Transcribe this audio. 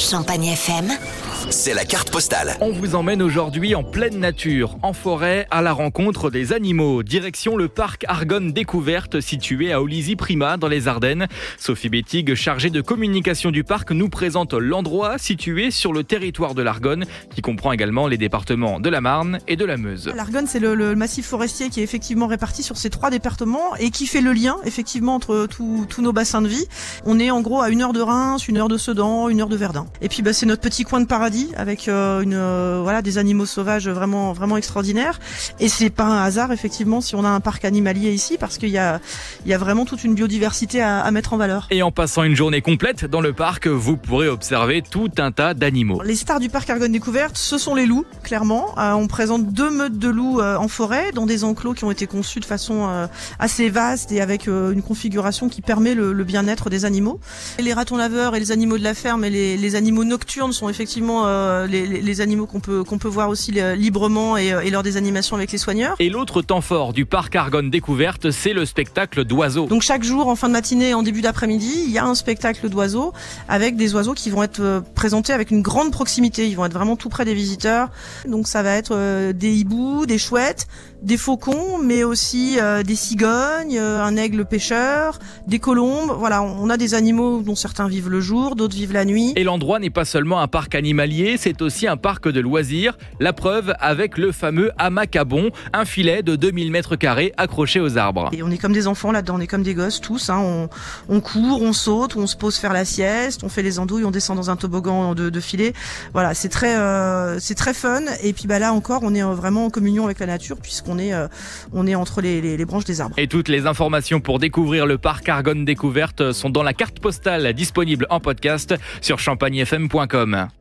Champagne FM, C'est la carte postale. On vous emmène aujourd'hui en pleine nature, en forêt, à la rencontre des animaux. Direction le parc Argonne Découverte situé à Olizy-Prima dans les Ardennes. Sophie Bettig, chargée de communication du parc, nous présente l'endroit situé sur le territoire de l'Argonne, qui comprend également les départements de la Marne et de la Meuse. L'Argonne, c'est le, le massif forestier qui est effectivement réparti sur ces trois départements et qui fait le lien effectivement entre tous tous nos bassins de vie. On est en gros à une heure de Reims, une heure de Sedan, une heure de Verdun. Et puis bah, c'est notre petit coin de paradis avec euh, une euh, voilà des animaux sauvages vraiment vraiment extraordinaires. Et c'est pas un hasard effectivement si on a un parc animalier ici parce qu'il y a il y a vraiment toute une biodiversité à, à mettre en valeur. Et en passant une journée complète dans le parc, vous pourrez observer tout un tas d'animaux. Les stars du parc Argonne Découverte, ce sont les loups, clairement. Euh, on présente deux meutes de loups en forêt, dans des enclos qui ont été conçus de façon assez vaste et avec une configuration qui permet le, le bien-être des animaux. Et les ratons laveurs et les animaux de la ferme et les, les animaux nocturnes sont effectivement euh, les, les- les animaux qu'on peut qu'on peut voir aussi euh, librement et, euh, et lors des animations avec les soigneurs. Et l'autre temps fort du parc Argonne Découverte, c'est le spectacle d'oiseaux. Donc chaque jour, en fin de matinée et en début d'après-midi, il y a un spectacle d'oiseaux avec des oiseaux qui vont être présentés avec une grande proximité. Ils vont être vraiment tout près des visiteurs. Donc ça va être des hiboux, des chouettes, des faucons, mais aussi des cigognes, un aigle pêcheur, des colombes. Voilà, on a des animaux dont certains vivent le jour, d'autres vivent la nuit. Et l'endroit n'est pas seulement un parc animalier, c'est aussi un parc de loisirs. La preuve avec le fameux hamac à bon, un filet de 2000 mètres carrés accroché aux arbres. Et on est comme des enfants là-dedans, on est comme des gosses tous. Hein. On, on court, on saute, on se pose faire la sieste, on fait les andouilles, on descend dans un toboggan de, de filet. Voilà, c'est très, euh, c'est très fun. Et puis bah là encore, on est euh, vraiment en communion avec la nature puisqu'on est, euh, on est entre les, les, les branches des arbres. Et toutes les informations pour découvrir le parc Argonne Découverte sont dans la carte postale disponible en podcast sur champagnefm.com.